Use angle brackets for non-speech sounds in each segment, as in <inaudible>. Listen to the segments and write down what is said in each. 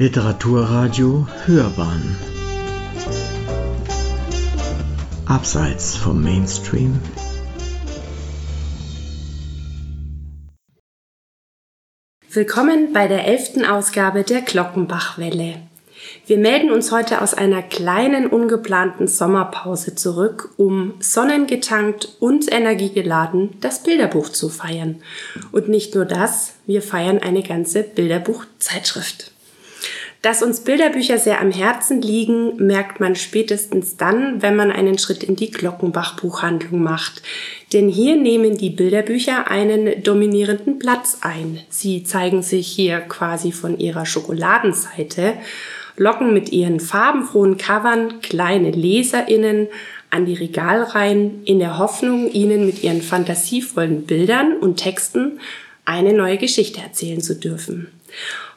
Literaturradio Hörbahn Abseits vom Mainstream Willkommen bei der elften Ausgabe der Glockenbachwelle. Wir melden uns heute aus einer kleinen ungeplanten Sommerpause zurück, um sonnengetankt und energiegeladen das Bilderbuch zu feiern. Und nicht nur das, wir feiern eine ganze Bilderbuchzeitschrift. Dass uns Bilderbücher sehr am Herzen liegen, merkt man spätestens dann, wenn man einen Schritt in die Glockenbach-Buchhandlung macht. Denn hier nehmen die Bilderbücher einen dominierenden Platz ein. Sie zeigen sich hier quasi von ihrer Schokoladenseite, locken mit ihren farbenfrohen Covern kleine LeserInnen an die Regalreihen in der Hoffnung, ihnen mit ihren fantasievollen Bildern und Texten eine neue Geschichte erzählen zu dürfen.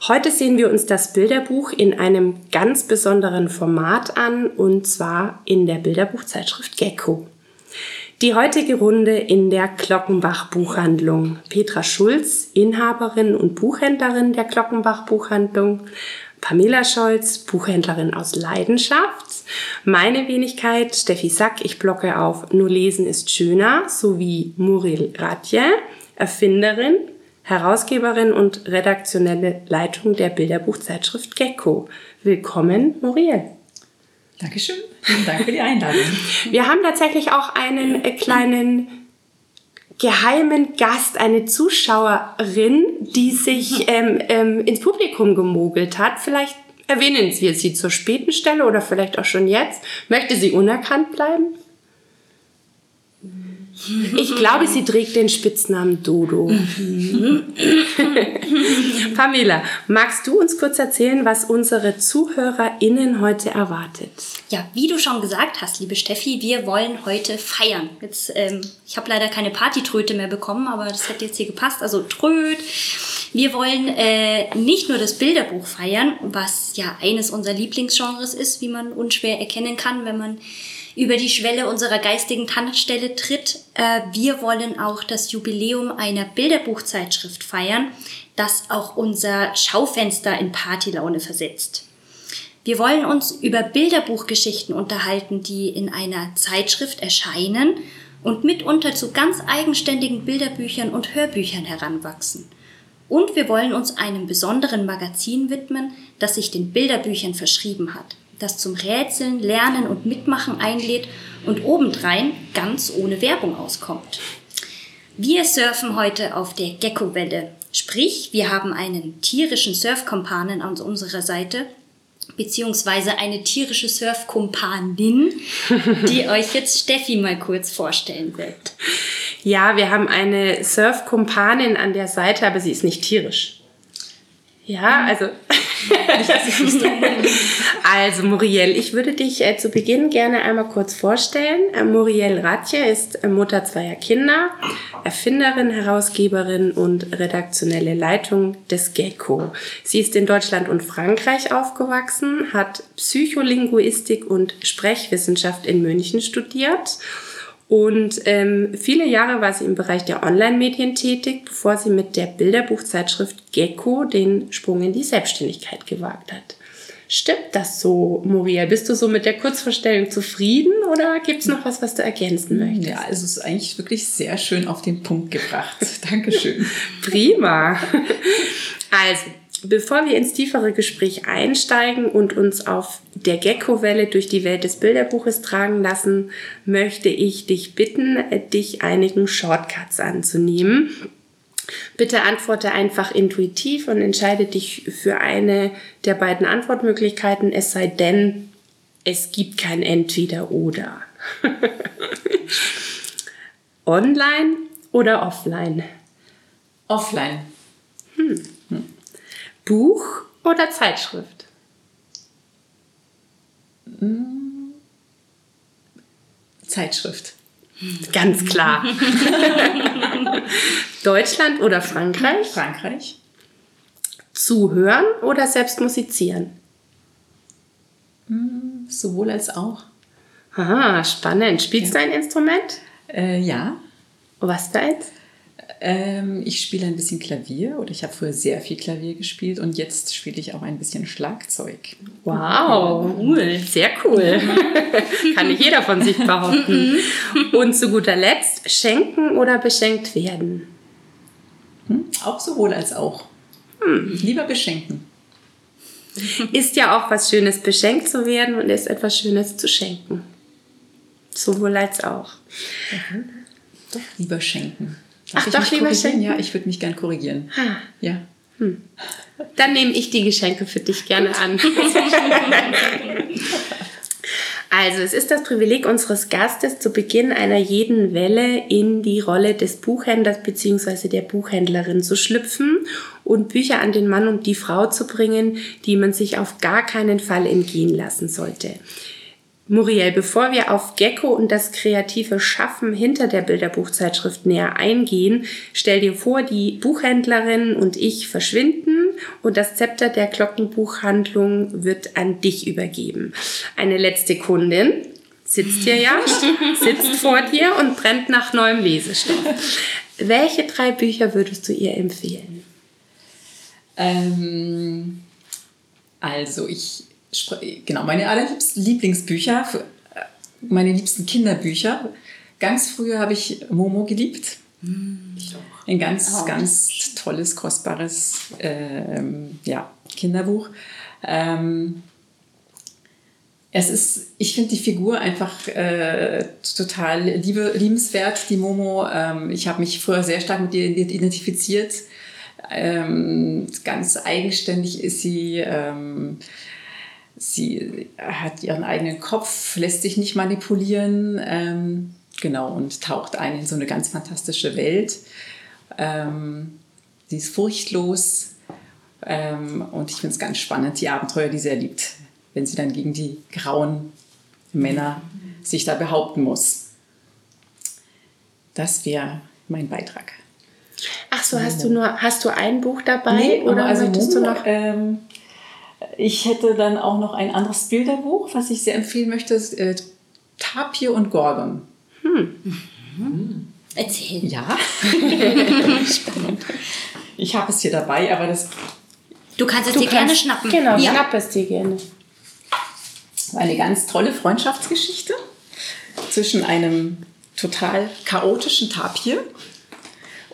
Heute sehen wir uns das Bilderbuch in einem ganz besonderen Format an und zwar in der Bilderbuchzeitschrift Gecko. Die heutige Runde in der Glockenbach Buchhandlung. Petra Schulz, Inhaberin und Buchhändlerin der Glockenbach Buchhandlung. Pamela Scholz, Buchhändlerin aus Leidenschaft. Meine Wenigkeit, Steffi Sack, ich blocke auf Nur lesen ist schöner, sowie Muriel Ratje, Erfinderin, Herausgeberin und redaktionelle Leitung der Bilderbuchzeitschrift Gecko. Willkommen, Muriel. Dankeschön. Vielen Dank für die Einladung. <laughs> Wir haben tatsächlich auch einen äh, kleinen geheimen Gast, eine Zuschauerin, die sich <laughs> ähm, ähm, ins Publikum gemogelt hat. Vielleicht erwähnen wir sie zur späten Stelle oder vielleicht auch schon jetzt. Möchte sie unerkannt bleiben? Ich glaube, sie trägt den Spitznamen Dodo. <laughs> Pamela, magst du uns kurz erzählen, was unsere ZuhörerInnen heute erwartet? Ja, wie du schon gesagt hast, liebe Steffi, wir wollen heute feiern. Jetzt, ähm, ich habe leider keine Partytröte mehr bekommen, aber das hätte jetzt hier gepasst. Also Tröd. Wir wollen äh, nicht nur das Bilderbuch feiern, was ja eines unserer Lieblingsgenres ist, wie man unschwer erkennen kann, wenn man über die Schwelle unserer geistigen Tankstelle tritt. Äh, wir wollen auch das Jubiläum einer Bilderbuchzeitschrift feiern, das auch unser Schaufenster in Partylaune versetzt. Wir wollen uns über Bilderbuchgeschichten unterhalten, die in einer Zeitschrift erscheinen und mitunter zu ganz eigenständigen Bilderbüchern und Hörbüchern heranwachsen. Und wir wollen uns einem besonderen Magazin widmen, das sich den Bilderbüchern verschrieben hat das zum Rätseln, Lernen und Mitmachen einlädt und obendrein ganz ohne Werbung auskommt. Wir surfen heute auf der Gecko-Welle. Sprich, wir haben einen tierischen Surfkompanen an unserer Seite, beziehungsweise eine tierische Surfkompanin, <laughs> die euch jetzt Steffi mal kurz vorstellen wird. Ja, wir haben eine Surfkompanin an der Seite, aber sie ist nicht tierisch. Ja, also <laughs> also Muriel, ich würde dich äh, zu Beginn gerne einmal kurz vorstellen. Äh, Muriel Ratje ist äh, Mutter zweier Kinder, Erfinderin, Herausgeberin und redaktionelle Leitung des Gecko. Sie ist in Deutschland und Frankreich aufgewachsen, hat Psycholinguistik und Sprechwissenschaft in München studiert und ähm, viele Jahre war sie im Bereich der Online-Medien tätig, bevor sie mit der Bilderbuchzeitschrift Gecko den Sprung in die Selbstständigkeit gewagt hat. Stimmt das so, Muriel? Bist du so mit der Kurzvorstellung zufrieden oder gibt es noch was, was du ergänzen möchtest? Ja, also es ist eigentlich wirklich sehr schön auf den Punkt gebracht. <laughs> Dankeschön. Prima. Also, Bevor wir ins tiefere Gespräch einsteigen und uns auf der Gecko-Welle durch die Welt des Bilderbuches tragen lassen, möchte ich dich bitten, dich einigen Shortcuts anzunehmen. Bitte antworte einfach intuitiv und entscheide dich für eine der beiden Antwortmöglichkeiten, es sei denn, es gibt kein Entweder-Oder. <laughs> Online oder offline? Offline. Hm. Buch oder Zeitschrift? Zeitschrift. Ganz klar. <laughs> Deutschland oder Frankreich? Frankreich. Zuhören oder selbst musizieren? Hm, sowohl als auch. Aha, spannend. Spielst ja. du ein Instrument? Äh, ja. Was für eins? Ähm, ich spiele ein bisschen Klavier oder ich habe früher sehr viel Klavier gespielt und jetzt spiele ich auch ein bisschen Schlagzeug. Wow, cool, sehr cool. <laughs> Kann nicht jeder von sich behaupten. Und zu guter Letzt, schenken oder beschenkt werden? Hm? Auch sowohl als auch. Hm. Lieber beschenken. Ist ja auch was Schönes, beschenkt zu werden und ist etwas Schönes zu schenken. Sowohl als auch. Mhm. Doch lieber schenken. Ach, doch lieber schenken? Ja, ich würde mich gern korrigieren. Ha. Ja. Hm. Dann nehme ich die Geschenke für dich gerne an. <laughs> Also, es ist das Privileg unseres Gastes, zu Beginn einer jeden Welle in die Rolle des Buchhändlers bzw. der Buchhändlerin zu schlüpfen und Bücher an den Mann und die Frau zu bringen, die man sich auf gar keinen Fall entgehen lassen sollte. Muriel, bevor wir auf Gecko und das kreative Schaffen hinter der Bilderbuchzeitschrift näher eingehen, stell dir vor, die Buchhändlerin und ich verschwinden und das Zepter der Glockenbuchhandlung wird an dich übergeben. Eine letzte Kundin sitzt hier ja, <laughs> sitzt vor dir und brennt nach neuem Lesestoff. Welche drei Bücher würdest du ihr empfehlen? Ähm, also ich genau, meine allerliebsten Lieblingsbücher, äh, meine liebsten Kinderbücher. Ganz früher habe ich Momo geliebt. Ich auch. Ein ganz, oh. ganz tolles, kostbares ähm, ja, Kinderbuch. Ähm, es ist, ich finde die Figur einfach äh, total liebe, liebenswert, die Momo. Ähm, ich habe mich früher sehr stark mit ihr identifiziert. Ähm, ganz eigenständig ist sie. Ähm, sie hat ihren eigenen Kopf, lässt sich nicht manipulieren, ähm, genau, und taucht ein in so eine ganz fantastische Welt. Ähm, sie ist furchtlos ähm, und ich finde es ganz spannend, die Abenteuer, die sie erlebt, wenn sie dann gegen die grauen Männer sich da behaupten muss. Das wäre mein Beitrag. Ach so, hast du nur hast du ein Buch dabei nee, oder also möchtest Momo, du noch? Ähm, ich hätte dann auch noch ein anderes Bilderbuch, was ich sehr empfehlen möchte, äh, Tapir und Gordon. Hm. Mhm. Erzähl. Ja. <laughs> Spannend. Ich habe es hier dabei, aber das. Du kannst es du dir kannst, gerne schnappen. Genau, ja. schnapp es dir gerne. Eine ganz tolle Freundschaftsgeschichte zwischen einem total chaotischen Tapir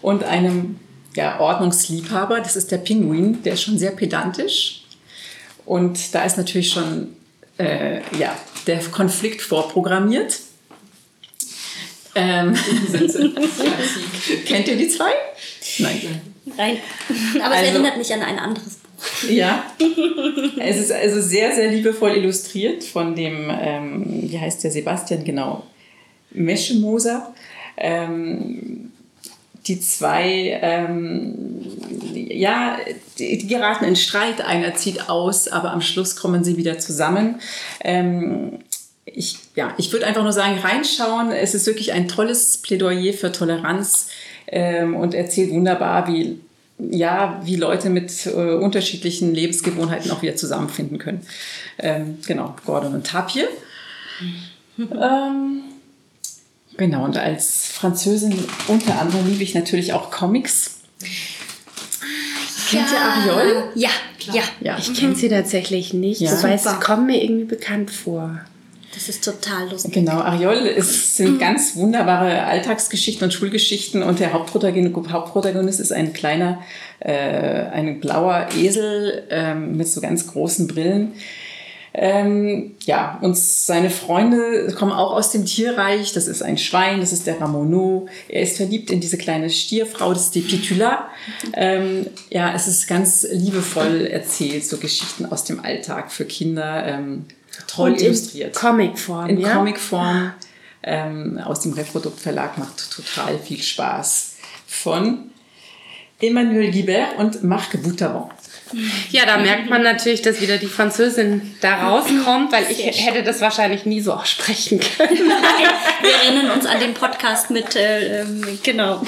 und einem ja, Ordnungsliebhaber. Das ist der Pinguin, der ist schon sehr pedantisch und da ist natürlich schon äh, ja, der Konflikt vorprogrammiert. Ähm, <laughs> Kennt ihr die zwei? Nein. Nein. Aber es also, erinnert mich an ein anderes Buch. Ja. Es ist also sehr, sehr liebevoll illustriert von dem, ähm, wie heißt der Sebastian genau? Meschemoser. Ähm, die zwei, ähm, ja, die, die, geraten in Streit, einer zieht aus, aber am Schluss kommen sie wieder zusammen. Ähm, ich, ja, ich würde einfach nur sagen, reinschauen. Es ist wirklich ein tolles Plädoyer für Toleranz ähm, und erzählt wunderbar, wie, ja, wie Leute mit äh, unterschiedlichen Lebensgewohnheiten auch wieder zusammenfinden können. Ähm, genau, Gordon und Tapir. ähm, Genau, und als Französin unter anderem liebe ich natürlich auch Comics. Kennt ihr Ariol? Ja, ja. ja. Ich kenne sie tatsächlich nicht. Ja. Wobei es kommt mir irgendwie bekannt vor. Das ist total lustig. Genau, Ariol ist, sind ganz wunderbare Alltagsgeschichten und Schulgeschichten und der Hauptprotagonist, Hauptprotagonist ist ein kleiner, äh, ein blauer Esel äh, mit so ganz großen Brillen ähm, ja, und seine Freunde kommen auch aus dem Tierreich. Das ist ein Schwein, das ist der Ramono. Er ist verliebt in diese kleine Stierfrau, das ist die Pitula. Ähm, ja, es ist ganz liebevoll erzählt, so Geschichten aus dem Alltag für Kinder. Ähm, toll und illustriert. In Comicform. In ja? Comicform. Ähm, aus dem Reproduktverlag macht total viel Spaß. Von Emmanuel Guibert und Marc Boutavant. Ja, da merkt man natürlich, dass wieder die Französin da rauskommt, weil ich hätte das wahrscheinlich nie so aussprechen können. Nein, wir erinnern uns an den Podcast mit, äh, ähm, genau.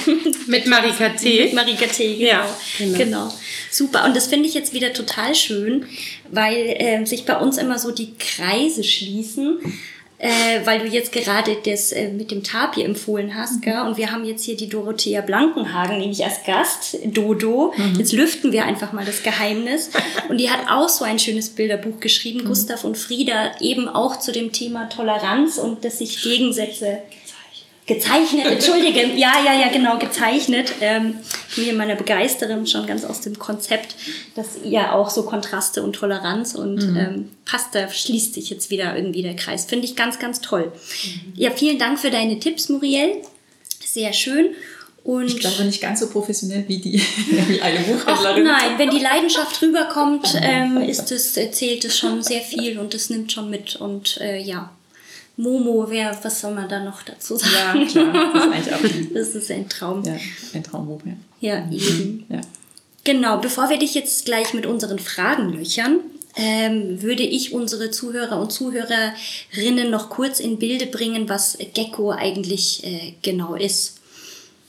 Mit Marika T. Mit Marika T, genau. Ja, genau. genau. Super. Und das finde ich jetzt wieder total schön, weil äh, sich bei uns immer so die Kreise schließen äh, weil du jetzt gerade das äh, mit dem Tapir empfohlen hast. Gell? Und wir haben jetzt hier die Dorothea Blankenhagen nämlich als Gast, Dodo. Jetzt lüften wir einfach mal das Geheimnis. Und die hat auch so ein schönes Bilderbuch geschrieben, Gustav und Frieda, eben auch zu dem Thema Toleranz und dass sich Gegensätze gezeichnet, entschuldige, ja, ja, ja, genau, gezeichnet. Ähm, mir meiner Begeisterin schon ganz aus dem Konzept, dass ja auch so Kontraste und Toleranz und ähm, passt, da schließt sich jetzt wieder irgendwie der Kreis. Finde ich ganz, ganz toll. Ja, vielen Dank für deine Tipps, Muriel. Sehr schön. Und Ich glaube nicht ganz so professionell wie die <laughs> wie eine Ach Buchhändlerin. nein, wenn die Leidenschaft rüberkommt, ähm, ist es, erzählt es schon sehr viel und es nimmt schon mit. Und äh, ja, Momo, wer, was soll man da noch dazu Ja, sagen? klar. Das ist eigentlich auch <laughs> ein, Das ist ein Traum. ja, ein Traumbuch. Ja. Ja, eben. Ja. Genau, bevor wir dich jetzt gleich mit unseren Fragen löchern, ähm, würde ich unsere Zuhörer und Zuhörerinnen noch kurz in Bilde bringen, was Gecko eigentlich äh, genau ist.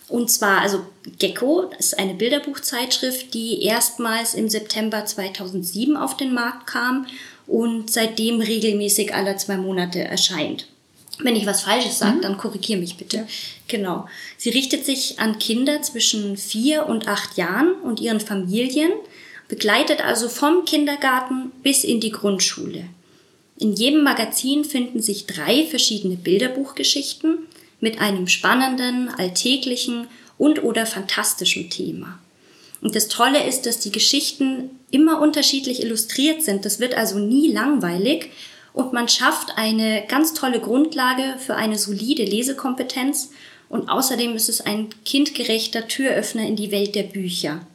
Und zwar, also Gecko ist eine Bilderbuchzeitschrift, die erstmals im September 2007 auf den Markt kam und seitdem regelmäßig alle zwei Monate erscheint. Wenn ich was Falsches sage, dann korrigier mich bitte. Genau. Sie richtet sich an Kinder zwischen vier und acht Jahren und ihren Familien, begleitet also vom Kindergarten bis in die Grundschule. In jedem Magazin finden sich drei verschiedene Bilderbuchgeschichten mit einem spannenden, alltäglichen und oder fantastischen Thema. Und das Tolle ist, dass die Geschichten immer unterschiedlich illustriert sind. Das wird also nie langweilig und man schafft eine ganz tolle Grundlage für eine solide Lesekompetenz und außerdem ist es ein kindgerechter Türöffner in die Welt der Bücher.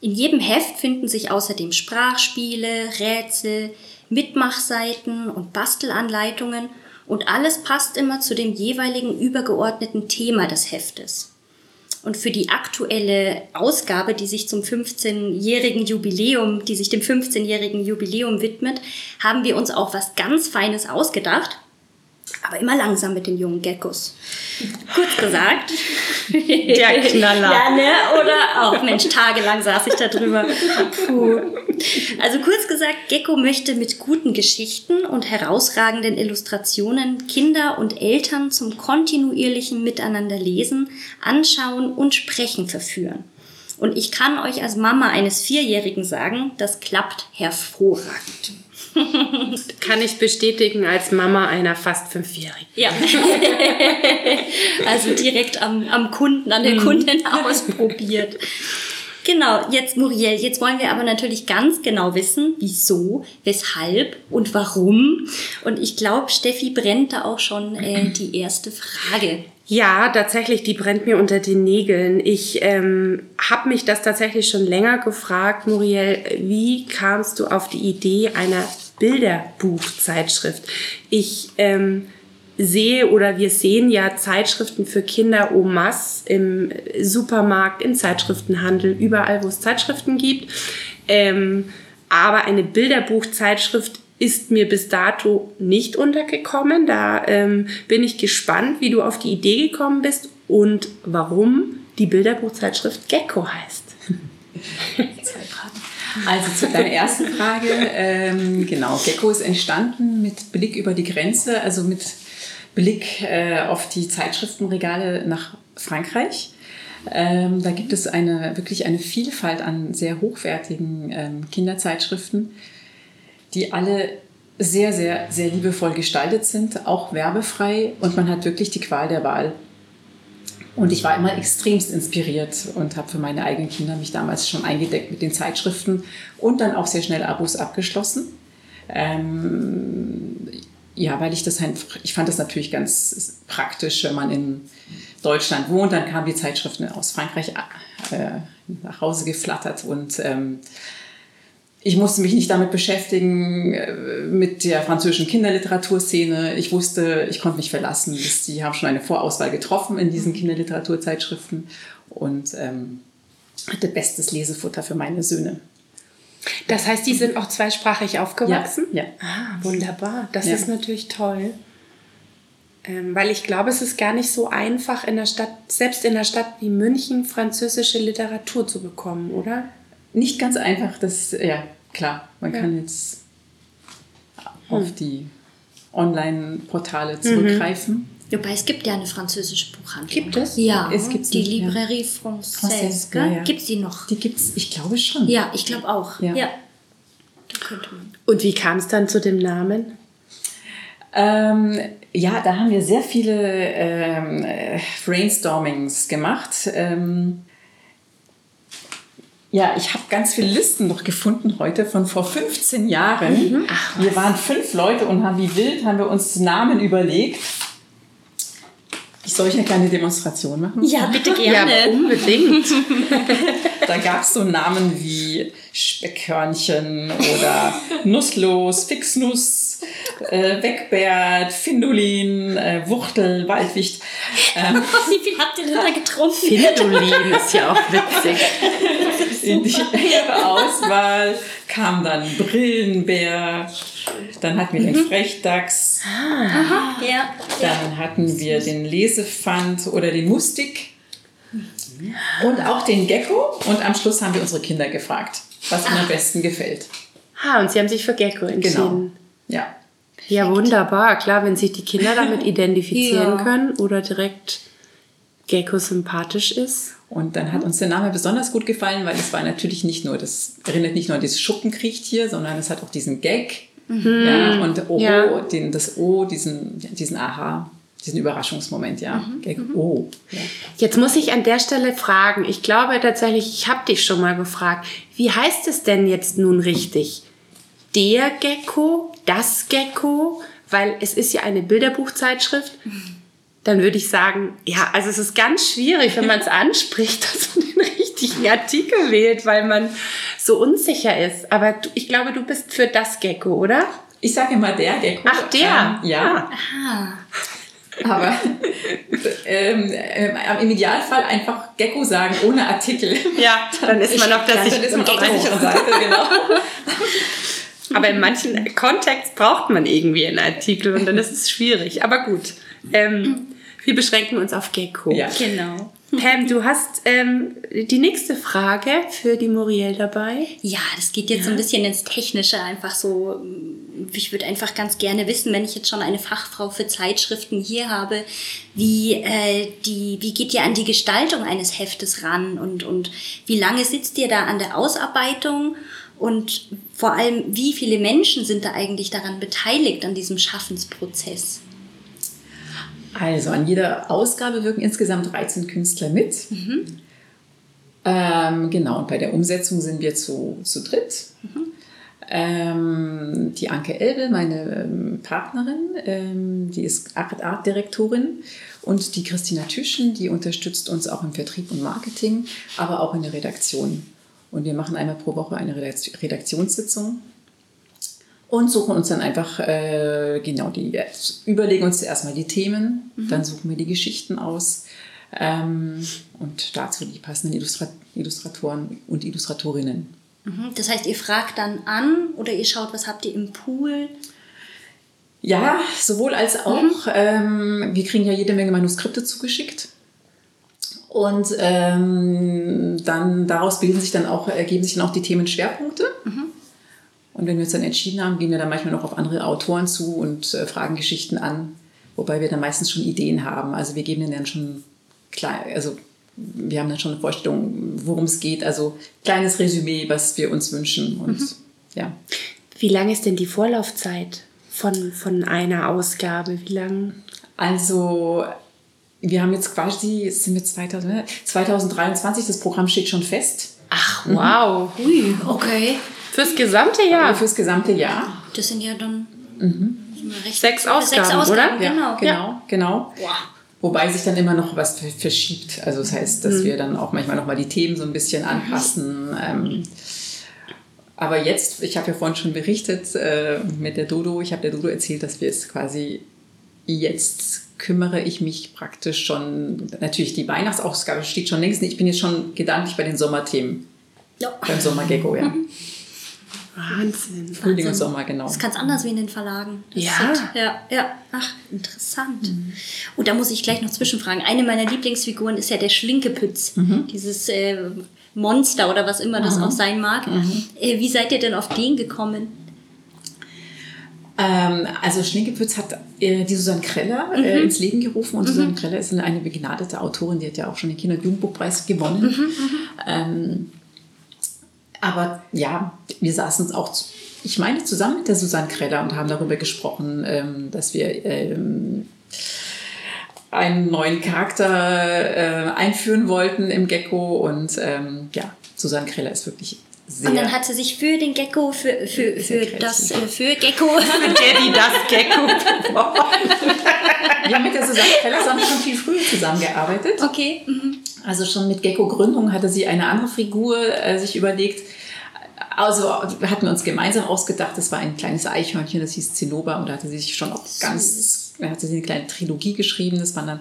In jedem Heft finden sich außerdem Sprachspiele, Rätsel, Mitmachseiten und Bastelanleitungen und alles passt immer zu dem jeweiligen übergeordneten Thema des Heftes. Und für die aktuelle Ausgabe, die sich zum 15-jährigen Jubiläum, die sich dem 15-jährigen Jubiläum widmet, haben wir uns auch was ganz Feines ausgedacht. Aber immer langsam mit den jungen Geckos. Kurz gesagt. <laughs> Der Knaller. ja, ne? Oder auch, Mensch, tagelang saß ich da drüber. Puh. Also kurz gesagt, Gecko möchte mit guten Geschichten und herausragenden Illustrationen Kinder und Eltern zum kontinuierlichen Miteinander lesen, anschauen und sprechen verführen. Und ich kann euch als Mama eines Vierjährigen sagen, das klappt hervorragend. Kann ich bestätigen als Mama einer fast Fünfjährigen. Ja. <laughs> also direkt am, am Kunden, an der Kundin ausprobiert. Genau, jetzt Muriel, jetzt wollen wir aber natürlich ganz genau wissen, wieso, weshalb und warum. Und ich glaube, Steffi brennt da auch schon äh, die erste Frage. Ja, tatsächlich, die brennt mir unter den Nägeln. Ich ähm, habe mich das tatsächlich schon länger gefragt, Muriel, wie kamst du auf die Idee einer Bilderbuchzeitschrift? Ich ähm, sehe oder wir sehen ja Zeitschriften für Kinder masse im Supermarkt, im Zeitschriftenhandel, überall, wo es Zeitschriften gibt. Ähm, aber eine Bilderbuchzeitschrift ist mir bis dato nicht untergekommen. Da ähm, bin ich gespannt, wie du auf die Idee gekommen bist und warum die Bilderbuchzeitschrift Gecko heißt. <laughs> Also zu deiner ersten Frage. Ähm, genau, Gecko ist entstanden mit Blick über die Grenze, also mit Blick äh, auf die Zeitschriftenregale nach Frankreich. Ähm, da gibt es eine, wirklich eine Vielfalt an sehr hochwertigen ähm, Kinderzeitschriften, die alle sehr, sehr, sehr liebevoll gestaltet sind, auch werbefrei und man hat wirklich die Qual der Wahl. Und ich war immer extremst inspiriert und habe für meine eigenen Kinder mich damals schon eingedeckt mit den Zeitschriften und dann auch sehr schnell Abos abgeschlossen. Ähm, ja, weil ich das einfach, ich fand das natürlich ganz praktisch, wenn man in Deutschland wohnt, dann kamen die Zeitschriften aus Frankreich äh, nach Hause geflattert und ähm, ich musste mich nicht damit beschäftigen, äh, mit der französischen Kinderliteraturszene. Ich wusste, ich konnte mich verlassen. Die haben schon eine Vorauswahl getroffen in diesen Kinderliteraturzeitschriften und ähm, hatte bestes Lesefutter für meine Söhne. Das heißt, die sind auch zweisprachig aufgewachsen? Ja, ja. Ah, wunderbar. Das Ja. ist natürlich toll. Ähm, weil ich glaube, es ist gar nicht so einfach, in der Stadt, selbst in einer Stadt wie München, französische Literatur zu bekommen, oder? Nicht ganz einfach, das, ja, klar. Man kann jetzt auf die Online-Portale zurückgreifen. Wobei es gibt ja eine französische Buchhandlung. Gibt es? Ja, Es gibt's die noch, ja. Librairie Française. Française, gell? ja, ja. Gibt sie noch? Die gibt's, ich glaube schon. Ja, ich glaube auch. Ja. Ja. Und wie kam es dann zu dem Namen? Ähm, ja, da haben wir sehr viele ähm, äh, Brainstormings gemacht. Ähm, ja, ich habe ganz viele Listen noch gefunden heute von vor 15 Jahren. wir waren fünf Leute und haben wie wild haben wir uns Namen überlegt. Ich soll euch eine kleine Demonstration machen? Ja, bitte <laughs> gerne. Ja, unbedingt. <laughs> Da gab es so Namen wie Speckhörnchen oder Nusslos, Fixnuss, äh, Wegbert, Findulin, äh, Wuchtel, Waldwicht. Ähm, <laughs> Wie viel habt ihr denn da getrunken? Findolin ist ja auch witzig. In die engere Auswahl kam dann Brillenbär, dann hatten wir den Frechdachs, Ja. ja. dann hatten wir den Lesefant oder den Mustik und auch den Gecko und am Schluss haben wir unsere Kinder gefragt, was ihnen am besten gefällt. Ah, und Sie haben sich für Gecko entschieden. Genau. Ja. Ja, wunderbar. Klar, wenn sich die Kinder damit <laughs> identifizieren Ja. können oder direkt Gecko sympathisch ist. Und dann hat uns der Name besonders gut gefallen, weil es war natürlich nicht nur, das erinnert nicht nur an dieses Schuppenkriechtier, sondern es hat auch diesen Gag. Ja, und O, Ja. Den, das O, diesen, diesen Aha, diesen Überraschungsmoment, ja. Gag, O. Ja. Jetzt muss ich an der Stelle fragen. Ich glaube tatsächlich, ich habe dich schon mal gefragt. Wie heißt es denn jetzt nun richtig? Der Gecko, das Gecko, weil es ist ja eine Bilderbuchzeitschrift. Dann würde ich sagen, ja, also es ist ganz schwierig, wenn man es <laughs> anspricht, dass man den richtigen Artikel wählt, weil man so unsicher ist. Aber du, ich glaube, du bist für das Gecko, oder? Ich sage immer der Gecko. Ach, der. Ähm, ja. Ah. Aber <laughs> ähm, ähm, im Idealfall einfach Gecko sagen, ohne Artikel. Ja, dann ist man auf der Dann ist man auf der sicheren Seite, genau. <laughs> Aber in manchen Kontext braucht man irgendwie einen Artikel und dann ist es schwierig. Aber gut, ähm, wir beschränken uns auf Gecko. Ja. Genau. Pam, du hast ähm, die nächste Frage für die Muriel dabei. Ja, das geht jetzt so ein bisschen ins Technische, einfach so. Ich würde einfach ganz gerne wissen, wenn ich jetzt schon eine Fachfrau für Zeitschriften hier habe, wie, äh, die, wie geht ihr an die Gestaltung eines Heftes ran und, und wie lange sitzt ihr da an der Ausarbeitung und vor allem, wie viele Menschen sind da eigentlich daran beteiligt, an diesem Schaffensprozess? Also an jeder Ausgabe wirken insgesamt 13 Künstler mit. Ähm, genau, und bei der Umsetzung sind wir zu, zu dritt. Ähm, die Anke Elbe, meine ähm, Partnerin, ähm, die ist Art Art Direktorin und die Christina Tüschen, die unterstützt uns auch im Vertrieb und Marketing, aber auch in der Redaktion. Und wir machen einmal pro Woche eine Redakt- Redaktionssitzung und suchen uns dann einfach, äh, genau, die, überlegen uns zuerst mal die Themen, dann suchen wir die Geschichten aus ähm, und dazu die passenden Illustra Illustratoren und Illustratorinnen. Mhm. Das heißt, ihr fragt dann an oder ihr schaut, was habt ihr im Pool? Ja, sowohl als auch. Ähm, wir kriegen ja jede Menge Manuskripte zugeschickt. Und ähm, dann daraus bilden sich dann auch, ergeben sich dann auch die Themenschwerpunkte. Und wenn wir uns dann entschieden haben, gehen wir dann manchmal noch auf andere Autoren zu und äh, fragen Geschichten an, wobei wir dann meistens schon Ideen haben. Also wir geben denen dann schon klar, also wir haben dann schon eine Vorstellung, worum es geht. Also kleines Resümee, was wir uns wünschen. Und ja. Wie lang ist denn die Vorlaufzeit von, von einer Ausgabe? Wie lang? Also, wir haben jetzt quasi, es sind wir 2000, ne? 2023, das Programm steht schon fest. Ach, wow. Ui, okay. Fürs gesamte Jahr. Fürs gesamte Jahr. Das sind ja dann sind wir recht- Sechs Ausgaben, sechs Ausgaben oder? Genau. Genau, genau. Boah. Wobei sich dann immer noch was ver- verschiebt. Also das heißt, dass wir dann auch manchmal noch mal die Themen so ein bisschen anpassen. Ähm, aber jetzt, ich habe ja vorhin schon berichtet äh, mit der Dodo, ich habe der Dodo erzählt, dass wir es quasi jetzt kümmere ich mich praktisch schon, natürlich die Weihnachtsausgabe steht schon längst nicht, ich bin jetzt schon gedanklich bei den Sommerthemen, Ja. beim Sommergecko, ja. <laughs> Wahnsinn. Frühling und Sommer, genau. Das ist ganz anders wie in den Verlagen. Das Ja. Ist, ja, ja. Ach, interessant. Und da muss ich gleich noch zwischenfragen. Eine meiner Lieblingsfiguren ist ja der Schlinkepütz. Dieses äh, Monster oder was immer das auch sein mag. Äh, wie seid ihr denn auf den gekommen? Ähm, also Schlinkepütz hat äh, die Susanne Kreller äh, Mhm. ins Leben gerufen und Susanne Kreller ist eine, begnadete Autorin, die hat ja auch schon den Kinder- und Jugendbuchpreis gewonnen. Mhm, Ähm, aber ja, wir saßen uns auch, ich meine, zusammen mit der Susanne Kreller und haben darüber gesprochen, ähm, dass wir ähm, einen neuen Charakter äh, einführen wollten im Gecko und ähm, ja, Susanne Kreller ist wirklich sehr Und dann hat sie sich für den Gecko, für, für, für das, äh, für Gecko. <laughs> Daddy das Gecko. <laughs> Wir haben mit der Susanne Keller schon viel früher zusammengearbeitet. Okay. Mhm. Also schon mit Gecko Gründung hatte sie eine andere Figur äh, sich überlegt. Also hatten wir uns gemeinsam ausgedacht, das war ein kleines Eichhörnchen, das hieß Zinnober und da hatte sie sich schon auch ganz, da hatte sie eine kleine Trilogie geschrieben. Das waren dann,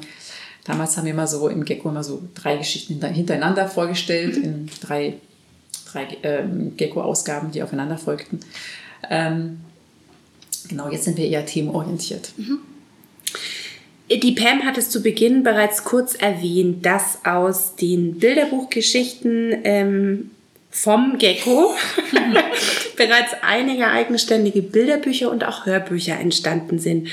damals haben wir immer so im Gecko immer so drei Geschichten hinter- hintereinander vorgestellt, in drei, drei ähm, Gecko-Ausgaben, die aufeinander folgten. Ähm, genau, jetzt sind wir eher themenorientiert. Die Pam hat es zu Beginn bereits kurz erwähnt, dass aus den Bilderbuchgeschichten ähm, vom Gecko <laughs> <laughs> bereits einige eigenständige Bilderbücher und auch Hörbücher entstanden sind.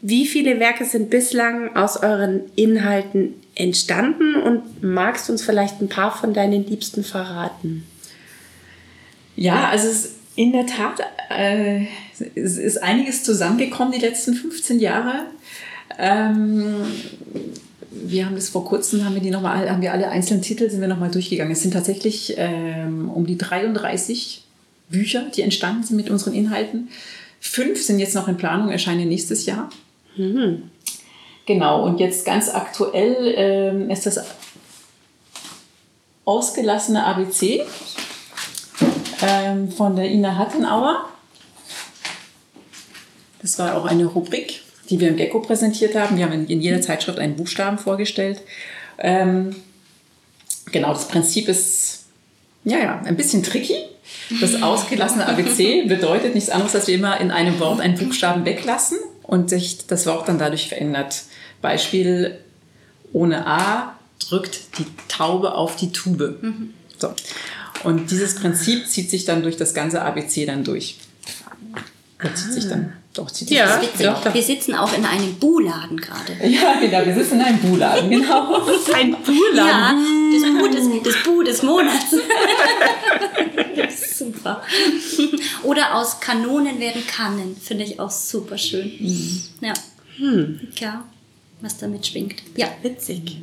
Wie viele Werke sind bislang aus euren Inhalten entstanden und magst du uns vielleicht ein paar von deinen Liebsten verraten? Ja, also es ist in der Tat äh, es ist einiges zusammengekommen die letzten 15 Jahre. Ähm, wir haben das vor kurzem, haben wir die noch mal, haben wir alle einzelnen Titel sind wir nochmal durchgegangen. Es sind tatsächlich ähm, um die 33 Bücher, die entstanden sind mit unseren Inhalten. Fünf sind jetzt noch in Planung, erscheinen nächstes Jahr. Genau, und jetzt ganz aktuell ähm, ist das ausgelassene ABC ähm, von der Ina Hattenauer. Das war auch eine Rubrik, die wir im Gecko präsentiert haben. Wir haben in, jeder Zeitschrift einen Buchstaben vorgestellt. Ähm, genau, das Prinzip ist ja, ja, ein bisschen tricky. Das ausgelassene ABC bedeutet nichts anderes, als wir immer in einem Wort einen Buchstaben weglassen und sich das Wort dann dadurch verändert. Beispiel, ohne A drückt die Taube auf die Tube. So. Und dieses Prinzip zieht sich dann durch das ganze ABC dann durch. Oder zieht sich dann, doch, zieht sich Ja. Doch, doch. Wir sitzen auch in einem Buhladen gerade. <laughs> Ja, genau, wir sitzen in einem Buhladen, genau. <laughs> Ein Buhladen. Ja, das Bu des, das Bu des Monats. <laughs> super. Oder aus Kanonen werden Kannen. Finde ich auch super schön. Ja. Ja, was damit schwingt. Ja. Witzig.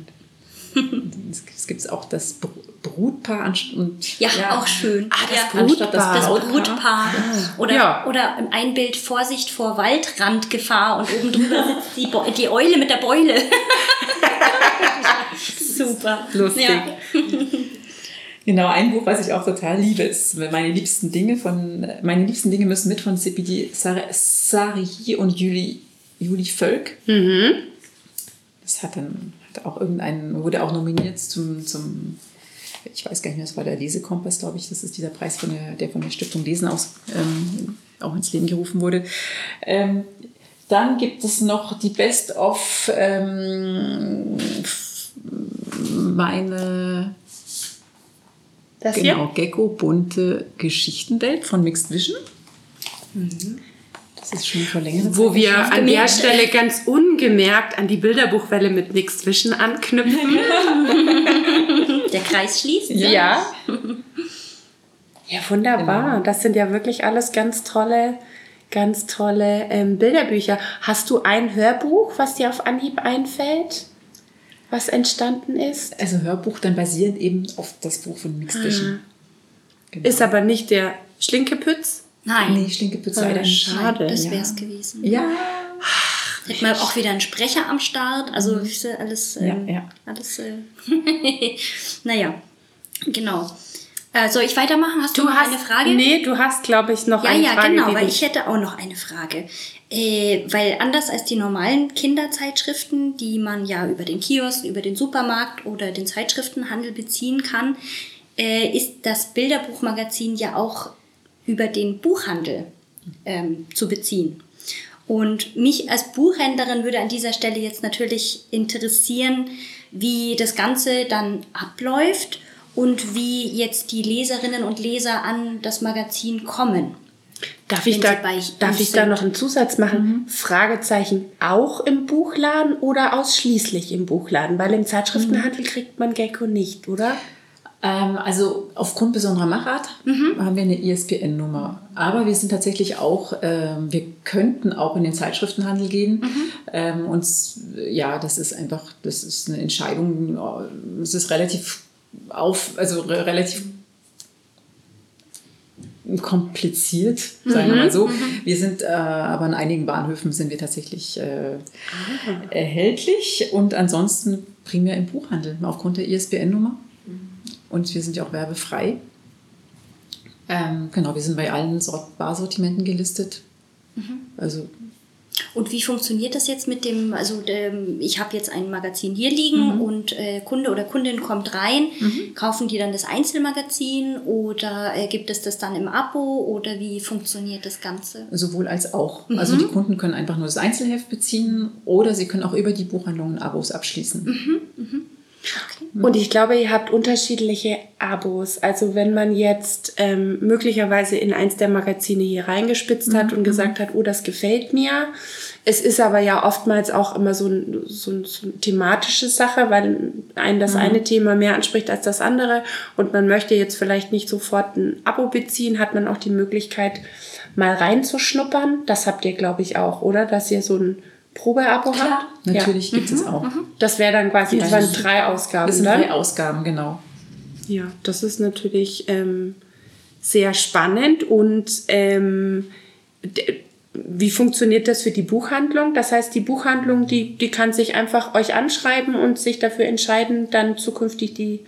Es gibt auch das Br- Brutpaar und Ja, auch schön. Ah, das ja. Brutpaar. Das Brautpaar. Brutpaar. Oder, Ja. oder ein Bild Vorsicht vor Waldrandgefahr und oben drüber sitzt die, die Eule mit der Beule. <laughs> Super. Lustig. Ja. Genau, ein Buch, was ich auch total liebe, ist meine liebsten Dinge von meine liebsten Dinge müssen mit von Sar- Sarihi und Juli, Juli Völk. Das hat dann hat auch irgendein, wurde auch nominiert zum, zum ich weiß gar nicht mehr, das war der Lesekompass, glaube ich. Das ist dieser Preis, von der, der von der Stiftung Lesen aus ähm, auch ins Leben gerufen wurde. Ähm, dann gibt es noch die Best of ähm, meine Das Genau, Gecko bunte Geschichtenwelt von Mixed Vision. Das ist schon vor längerer Wo wir an der Stelle ganz ungemerkt an die Bilderbuchwelle mit Mixed Vision anknüpfen. <laughs> Der Kreis schließt. Ja. Ja, wunderbar. Das sind ja wirklich alles ganz tolle, ganz tolle ähm, Bilderbücher. Hast du ein Hörbuch, was dir auf Anhieb einfällt, was entstanden ist? Also Hörbuch dann basierend eben auf das Buch von Mixed Vision. Genau. Ist aber nicht der Schlinkepütz. Nein. Nee, leider nicht. schade. Das ja. wäre es gewesen. Ja, Hätten wir auch wieder einen Sprecher am Start. Also ja alles. Ja, ähm, ja. Alles. Äh, <laughs> naja, genau. Äh, soll ich weitermachen? Hast du, Du noch hast eine Frage? Nee, du hast, glaube ich, noch Ja, eine ja, Frage. genau, die weil dich- ich hätte auch noch eine Frage. Äh, weil anders als die normalen Kinderzeitschriften, die man ja über den Kiosk, über den Supermarkt oder den Zeitschriftenhandel beziehen kann, äh, ist das Bilderbuchmagazin ja auch über den Buchhandel ähm, zu beziehen. Und mich als Buchhändlerin würde an dieser Stelle jetzt natürlich interessieren, wie das Ganze dann abläuft und wie jetzt die Leserinnen und Leser an das Magazin kommen. Darf ich, da, darf ich da noch einen Zusatz machen? Fragezeichen auch im Buchladen oder ausschließlich im Buchladen? Weil im Zeitschriftenhandel kriegt man Gecko nicht, oder? Ähm, also aufgrund besonderer Machart haben wir eine ISBN-Nummer. Aber wir sind tatsächlich auch, ähm, wir könnten auch in den Zeitschriftenhandel gehen. Ähm, uns, ja, das ist einfach, das ist eine Entscheidung, äh, es ist relativ auf, also re relativ kompliziert, sagen wir mal so. Wir sind äh, aber an einigen Bahnhöfen sind wir tatsächlich äh, erhältlich und ansonsten primär im Buchhandel aufgrund der ISBN-Nummer. Und wir sind ja auch werbefrei. Ähm, genau, wir sind bei allen Sort Barsortimenten gelistet. Also Und wie funktioniert das jetzt mit dem, also ähm, ich habe jetzt ein Magazin hier liegen und äh, Kunde oder Kundin kommt rein, kaufen die dann das Einzelmagazin oder äh, gibt es das dann im Abo oder wie funktioniert das Ganze? sowohl als auch. Also die Kunden können einfach nur das Einzelheft beziehen oder sie können auch über die Buchhandlungen Abos abschließen. Und ich glaube, ihr habt unterschiedliche Abos. Also wenn man jetzt ähm, möglicherweise in eins der Magazine hier reingespitzt hat und gesagt hat, oh, das gefällt mir. Es ist aber ja oftmals auch immer so, ein, so, ein, so eine thematische Sache, weil einen das eine Thema mehr anspricht als das andere. Und man möchte jetzt vielleicht nicht sofort ein Abo beziehen, hat man auch die Möglichkeit, mal reinzuschnuppern. Das habt ihr, glaube ich, auch, oder? Dass ihr so ein Probeabo habt? Natürlich Ja. gibt es auch. Das wäre dann quasi, das waren drei Ausgaben. Das sind drei Ausgaben, genau. Ja, das ist natürlich ähm, sehr spannend und ähm, wie funktioniert das für die Buchhandlung? Das heißt, die Buchhandlung, die, die kann sich einfach euch anschreiben und sich dafür entscheiden, dann zukünftig die,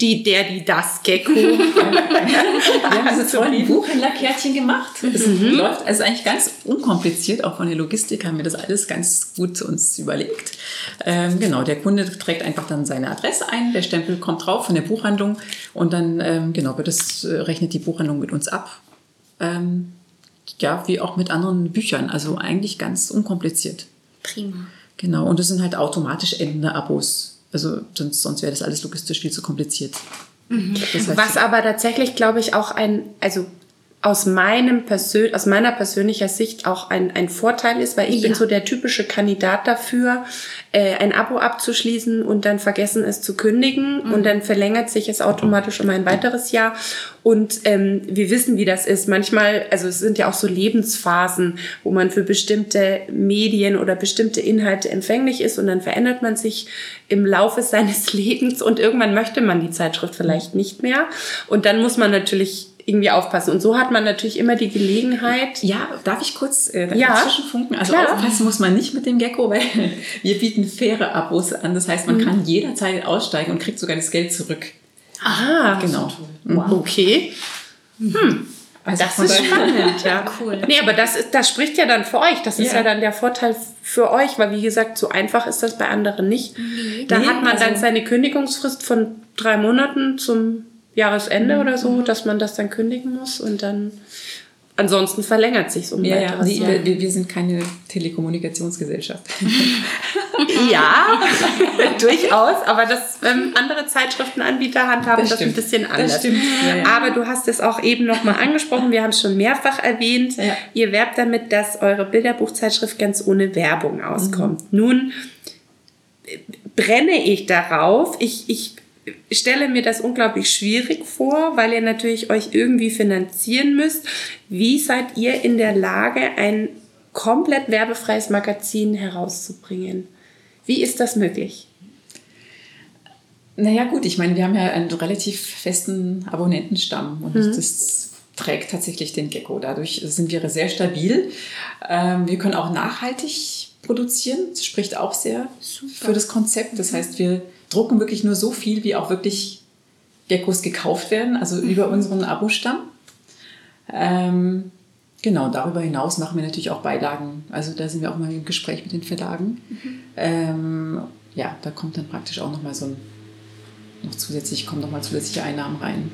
die, der, die, das Gecko. <laughs> <laughs> Wir haben jetzt vorhin ein Buchhändlerkärtchen gemacht. Es läuft also eigentlich ganz unkompliziert. Auch von der Logistik haben wir das alles ganz gut uns überlegt. Ähm, genau, der Kunde trägt einfach dann seine Adresse ein, der Stempel kommt drauf von der Buchhandlung und dann ähm, genau wird das, äh, rechnet die Buchhandlung mit uns ab. Ähm, ja, wie auch mit anderen Büchern. Also eigentlich ganz unkompliziert. Prima. Genau, und das sind halt automatisch endende Abos. Also sonst, sonst wäre das alles logistisch viel zu kompliziert. Das heißt, Was aber tatsächlich, glaube ich, auch ein, also aus meinem Persön aus meiner persönlicher Sicht auch ein, ein Vorteil ist, weil ich bin Ja. so der typische Kandidat dafür, äh, ein Abo abzuschließen und dann vergessen es zu kündigen und dann verlängert sich es automatisch um ein weiteres Jahr. Und ähm, wir wissen, wie das ist. Manchmal, also es sind ja auch so Lebensphasen, wo man für bestimmte Medien oder bestimmte Inhalte empfänglich ist und dann verändert man sich im Laufe seines <laughs> Lebens und irgendwann möchte man die Zeitschrift vielleicht nicht mehr. Und dann muss man natürlich irgendwie aufpassen. Und so hat man natürlich immer die Gelegenheit. Ja, darf ich kurz äh, Ja, zwischenfunken? Also klar. aufpassen muss man nicht mit dem Gecko, weil <laughs> wir bieten faire Abos an. Das heißt, man Mhm. kann jederzeit aussteigen und kriegt sogar das Geld zurück. Ah, Genau. okay. Also Das ist spannend, ja. Cool. Nee, aber das, ist, das spricht ja dann für euch. Das ist Ja. ja dann der Vorteil für euch, weil wie gesagt, so einfach ist das bei anderen nicht. Da Nee, hat man dann also- seine Kündigungsfrist von drei Monaten zum Jahresende oder so, dass man das dann kündigen muss und dann ansonsten verlängert sich um ein Ja, weiteres nee, wir, wir sind keine Telekommunikationsgesellschaft. <laughs> Ja, <laughs> durchaus, aber das ähm, andere Zeitschriftenanbieter handhaben das, Das ein bisschen anders. ja, ja. Aber du hast es auch eben nochmal angesprochen, wir haben es schon mehrfach erwähnt. Ihr werbt damit, dass eure Bilderbuchzeitschrift ganz ohne Werbung auskommt. Mhm. Nun äh, brenne ich darauf. Ich, ich stelle mir das unglaublich schwierig vor, weil ihr natürlich euch irgendwie finanzieren müsst. Wie seid ihr in der Lage, ein komplett werbefreies Magazin herauszubringen? Wie ist das möglich? Naja, gut, ich meine, wir haben ja einen relativ festen Abonnentenstamm und Mhm. das trägt tatsächlich den Gecko. Dadurch sind wir sehr stabil. Ähm, wir können auch nachhaltig produzieren. Das spricht auch sehr für das Konzept. Das heißt, wir drucken wirklich nur so viel, wie auch wirklich Geckos gekauft werden, also Mhm. über unseren Abostamm. Ähm, genau, darüber hinaus machen wir natürlich auch Beilagen. Also da sind wir auch mal im Gespräch mit den Verlagen. Ähm, ja, da kommt dann praktisch auch nochmal so ein, noch zusätzlich, kommen nochmal zusätzliche Einnahmen rein.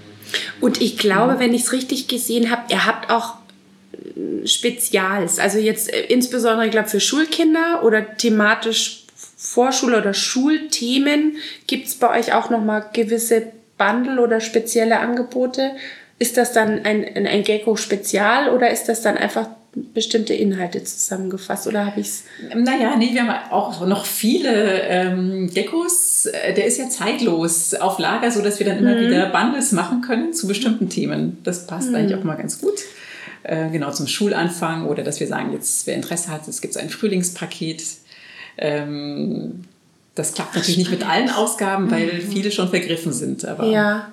Und ich glaube, wenn ich es richtig gesehen habe, ihr habt auch äh, Spezials. Also jetzt äh, insbesondere, ich glaube, für Schulkinder oder thematisch Vorschule- oder Schulthemen gibt es bei euch auch nochmal gewisse Bundle oder spezielle Angebote. Ist das dann ein, ein, Gecko-Spezial oder ist das dann einfach bestimmte Inhalte zusammengefasst oder habe ich es? Naja, nee, wir haben auch noch viele ähm, Geckos. Äh, Der ist ja zeitlos auf Lager, so dass wir dann immer wieder Bundles machen können zu bestimmten Themen. Das passt eigentlich auch mal ganz gut. Äh, genau zum Schulanfang oder dass wir sagen, jetzt wer Interesse hat, es gibt ein Frühlingspaket. Ähm, das klappt natürlich nicht mit allen Ausgaben, weil viele schon vergriffen sind. Aber Ja.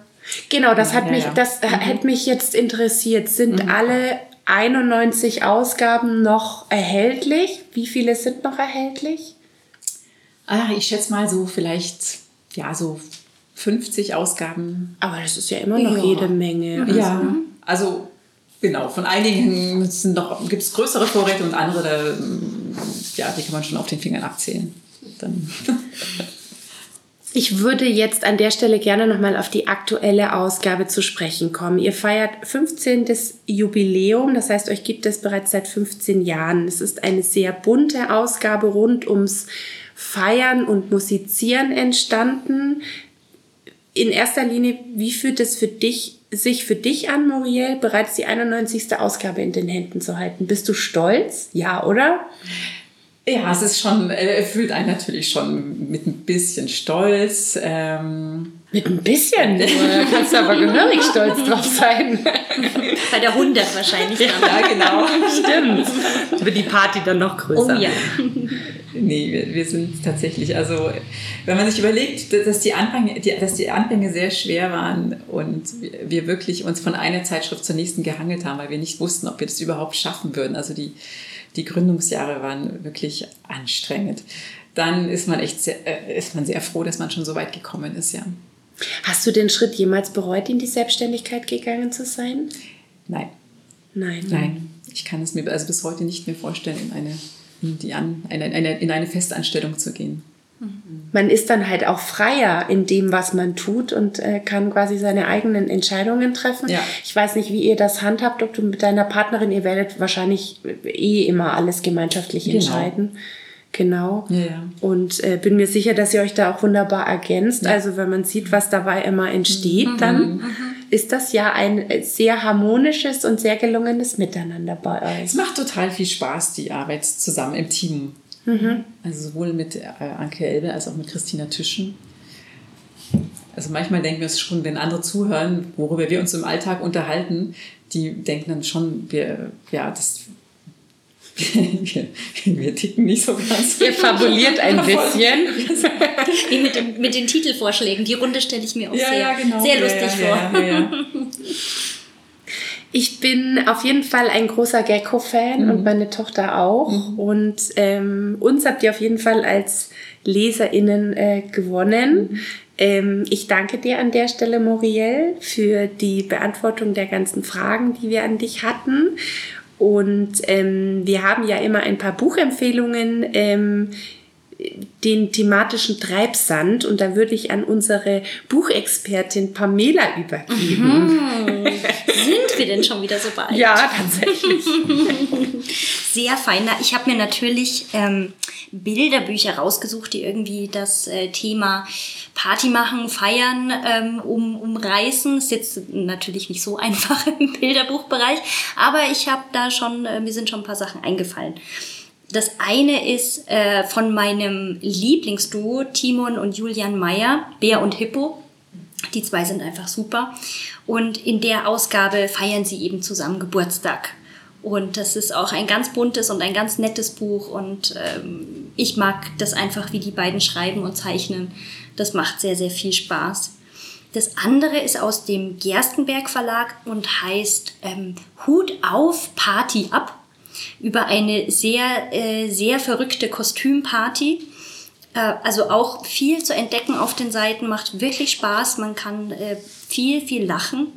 Genau, das hat Ja, mich, ja. Mhm. das hätte mich jetzt interessiert. Sind alle 91 Ausgaben noch erhältlich? Wie viele sind noch erhältlich? ah, ich schätze mal so vielleicht, ja, so 50 Ausgaben Aber das ist ja immer noch Ja. jede Menge. Ja, also genau, von einigen gibt es größere Vorräte und andere, da, mm, ja, die kann man schon auf den Fingern abzählen. Dann, Ich würde jetzt an der Stelle gerne nochmal auf die aktuelle Ausgabe zu sprechen kommen. Ihr feiert 15. Jubiläum, das heißt, euch gibt es bereits seit 15 Jahren. Es ist eine sehr bunte Ausgabe rund ums Feiern und Musizieren entstanden. In erster Linie, wie fühlt es für dich, sich für dich an, Muriel, bereits die 91. Ausgabe in den Händen zu halten? Bist du stolz? Ja, oder? Ja, es ist schon, äh, erfüllt einen natürlich schon mit ein bisschen Stolz. Ähm, Mit ein bisschen nur. Da kannst du aber gehörig stolz drauf sein. Bei der 100 wahrscheinlich. ja, genau. Stimmt. Wird die Party dann noch größer. Oh ja. Nee, wir, wir sind tatsächlich, also wenn man sich überlegt, dass die, Anfänge, die, dass die Anfänge sehr schwer waren und wir- wir wirklich uns von einer Zeitschrift zur nächsten gehangelt haben, weil wir nicht wussten, ob wir das überhaupt schaffen würden. Also die, die Gründungsjahre waren wirklich anstrengend. Dann ist man echt sehr, äh, ist man sehr froh, dass man schon so weit gekommen ist, ja. Hast du den Schritt jemals bereut, in die Selbstständigkeit gegangen zu sein? Nein, Nein. nein, ich kann es mir also bis heute nicht mehr vorstellen, in eine, in die an, eine, eine, in eine Festanstellung zu gehen. Man ist dann halt auch freier in dem, was man tut und äh, kann quasi seine eigenen Entscheidungen treffen. Ja. Ich weiß nicht, wie ihr das handhabt, ob du mit deiner Partnerin, ihr werdet wahrscheinlich eh immer alles gemeinschaftlich Genau. entscheiden. Genau. Ja, ja. Und äh, bin mir sicher, dass ihr euch da auch wunderbar ergänzt. Also wenn man sieht, was dabei immer entsteht, dann ist das ja ein äh, sehr harmonisches und sehr gelungenes Miteinander bei euch. Es macht total viel Spaß, die Arbeit zusammen im Team. Also sowohl mit äh, Anke Elbe als auch mit Christina Tischen. Also manchmal denken wir es schon, wenn andere zuhören, worüber wir uns im Alltag unterhalten, die denken dann schon, wir, ja, das, wir, <laughs> wir ticken nicht so ganz. Ihr fabuliert ein <laughs> bisschen. Wie mit, dem, mit den Titelvorschlägen. Die Runde stelle ich mir auch Ja, sehr, ja, genau. sehr Ja, lustig ja, vor. <laughs> Ich bin auf jeden Fall ein großer Gecko-Fan und meine Tochter auch. Und ähm, uns habt ihr auf jeden Fall als LeserInnen äh, gewonnen. Ähm, ich danke dir an der Stelle, Muriel, für die Beantwortung der ganzen Fragen, die wir an dich hatten. Und ähm, wir haben ja immer ein paar Buchempfehlungen. Ähm, den thematischen Treibsand und da würde ich an unsere Buchexpertin Pamela übergeben. <laughs> Sind wir denn schon wieder so weit? Ja, tatsächlich. <laughs> Sehr fein. Ich habe mir natürlich ähm, Bilderbücher rausgesucht, die irgendwie das äh, Thema Party machen, feiern ähm, um, umreißen. Ist jetzt natürlich nicht so <laughs> einfach im Bilderbuchbereich, aber ich habe da schon, äh, mir sind schon ein paar Sachen eingefallen. Das eine ist äh, von meinem Lieblingsduo Timon und Julian Meyer, Bär und Hippo. Die zwei sind einfach super. Und in der Ausgabe feiern sie eben zusammen Geburtstag. Und das ist auch ein ganz buntes und ein ganz nettes Buch. Und ähm, ich mag das einfach, wie die beiden schreiben und zeichnen. Das macht sehr, sehr viel Spaß. Das andere ist aus dem Gerstenberg Verlag und heißt ähm, Hut auf, Party ab. Über eine sehr, äh, sehr verrückte Kostümparty. Äh, also auch viel zu entdecken auf den Seiten, macht wirklich Spaß. Man kann äh, viel, viel lachen.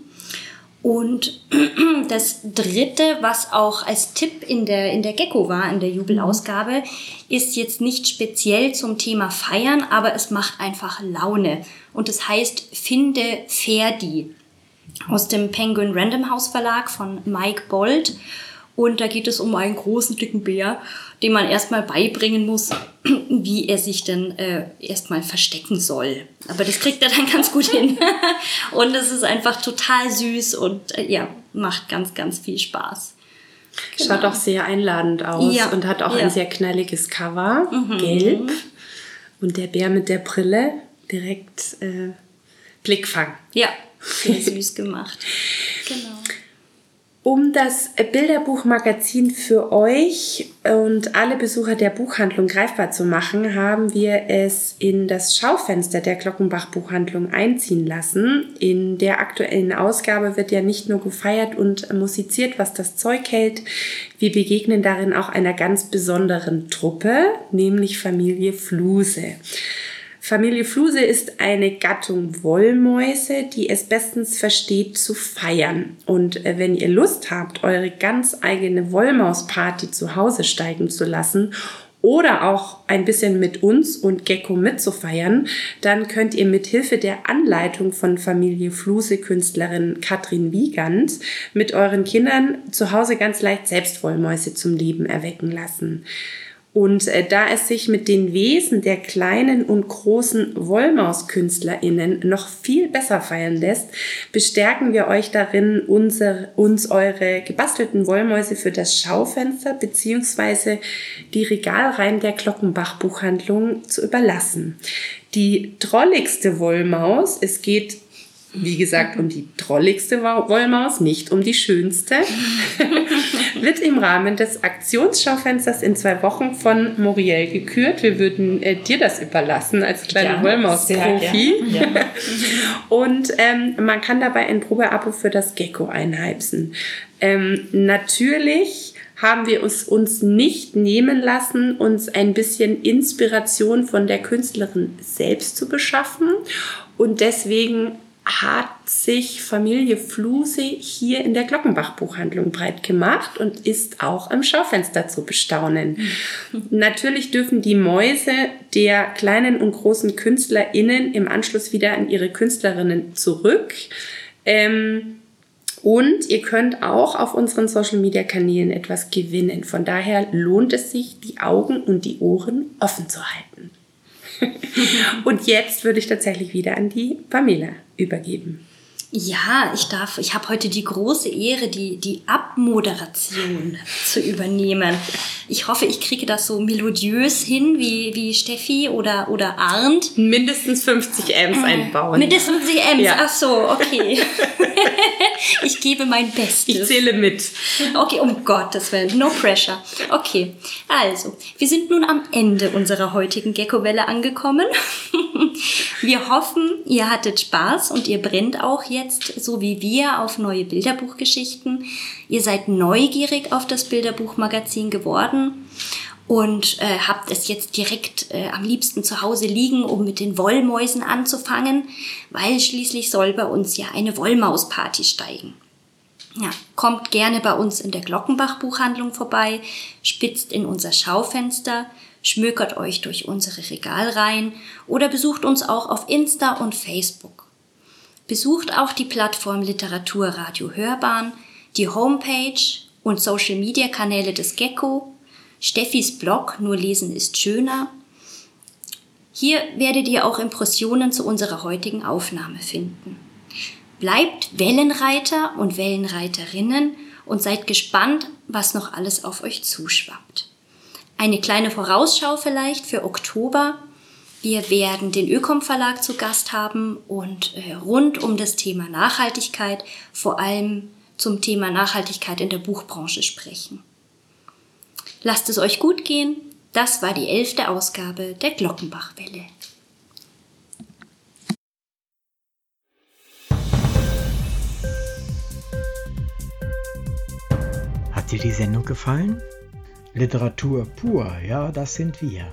Und <clears throat> das dritte, was auch als Tipp in der, in der Gecko war, in der Jubelausgabe, ist jetzt nicht speziell zum Thema Feiern, aber es macht einfach Laune. Und es heißt Finde Ferdi aus dem Penguin Random House Verlag von Mike Bold. Und da geht es um einen großen, dicken Bär, dem man erstmal beibringen muss, <clears throat> wie er sich denn äh, erstmal verstecken soll. Aber das kriegt er dann ganz gut hin. <laughs> und es ist einfach total süß und äh, ja, macht ganz, ganz viel Spaß. Genau. Schaut auch sehr einladend aus ja. und hat auch ja. ein sehr knalliges Cover, mhm. gelb. Und der Bär mit der Brille direkt äh, Blickfang. Ja, sehr süß gemacht. Um das Bilderbuchmagazin für euch und alle Besucher der Buchhandlung greifbar zu machen, haben wir es in das Schaufenster der Glockenbach Buchhandlung einziehen lassen. In der aktuellen Ausgabe wird ja nicht nur gefeiert und musiziert, was das Zeug hält. Wir begegnen darin auch einer ganz besonderen Truppe, nämlich Familie Fluse. Familie Fluse ist eine Gattung Wollmäuse, die es bestens versteht zu feiern. Und äh, wenn ihr Lust habt, eure ganz eigene Wollmausparty zu Hause steigen zu lassen oder auch ein bisschen mit uns und Gecko mitzufeiern, dann könnt ihr mit Hilfe der Anleitung von Familie Fluse Künstlerin Katrin Wiegand mit euren Kindern zu Hause ganz leicht selbst Wollmäuse zum Leben erwecken lassen. Und äh, da es sich mit den Wesen der kleinen und großen WollmauskünstlerInnen noch viel besser feiern lässt, bestärken wir euch darin, unser, uns eure gebastelten Wollmäuse für das Schaufenster beziehungsweise die Regalreihen der Glockenbach Buchhandlung zu überlassen. Die drolligste Wollmaus, es geht wie gesagt, um die drolligste Wollmaus, nicht um die schönste, <laughs> wird im Rahmen des Aktionsschaufensters in zwei Wochen von Muriel gekürt. Wir würden äh, dir das überlassen als kleiner Wollmaus-Profi. Ja. <laughs> Und ähm, man kann dabei ein Probeabo für das Gecko einheimsen. Ähm, natürlich haben wir es uns nicht nehmen lassen, uns ein bisschen Inspiration von der Künstlerin selbst zu beschaffen. Und deswegen hat sich Familie Fluse hier in der Glockenbach-Buchhandlung breit gemacht und ist auch im Schaufenster zu bestaunen. <laughs> Natürlich dürfen die Mäuse der kleinen und großen KünstlerInnen im Anschluss wieder an ihre Künstlerinnen zurück. Ähm, und ihr könnt auch auf unseren Social Media Kanälen etwas gewinnen. Von daher lohnt es sich, die Augen und die Ohren offen zu halten. Und jetzt würde ich tatsächlich wieder an die Pamela übergeben. Ja, ich darf, ich habe heute die große Ehre, die, die Abmoderation zu übernehmen. Ich hoffe, ich kriege das so melodiös hin wie, wie Steffi oder, oder Arndt. Mindestens 50 Ms einbauen. Mindestens 50 Ms, ja. ach so, okay. <laughs> ich gebe mein Bestes. Ich zähle mit. Okay, um Gottes Willen, no pressure. Okay, also, wir sind nun am Ende unserer heutigen Gecko-Welle angekommen. <laughs> wir hoffen, ihr hattet Spaß und ihr brennt auch jetzt jetzt, so wie wir, auf neue Bilderbuchgeschichten. Ihr seid neugierig auf das Bilderbuchmagazin geworden und äh, habt es jetzt direkt äh, am liebsten zu Hause liegen, um mit den Wollmäusen anzufangen, weil schließlich soll bei uns ja eine Wollmausparty steigen. Ja, kommt gerne bei uns in der Glockenbach Buchhandlung vorbei, spitzt in unser Schaufenster, schmökert euch durch unsere Regalreihen oder besucht uns auch auf Insta und Facebook. Besucht auch die Plattform Literaturradio Hörbahn, die Homepage und Social Media Kanäle des Gecko, Steffis Blog Nur lesen ist schöner. Hier werdet ihr auch Impressionen zu unserer heutigen Aufnahme finden. Bleibt Wellenreiter und Wellenreiterinnen und seid gespannt, was noch alles auf euch zuschwappt. Eine kleine Vorausschau vielleicht für Oktober. Wir werden den Ökom Verlag zu Gast haben und äh, rund um das Thema Nachhaltigkeit, vor allem zum Thema Nachhaltigkeit in der Buchbranche sprechen. Lasst es euch gut gehen. Das war die elfte Ausgabe der Glockenbachwelle. Hat dir die Sendung gefallen? Literatur pur, ja, das sind wir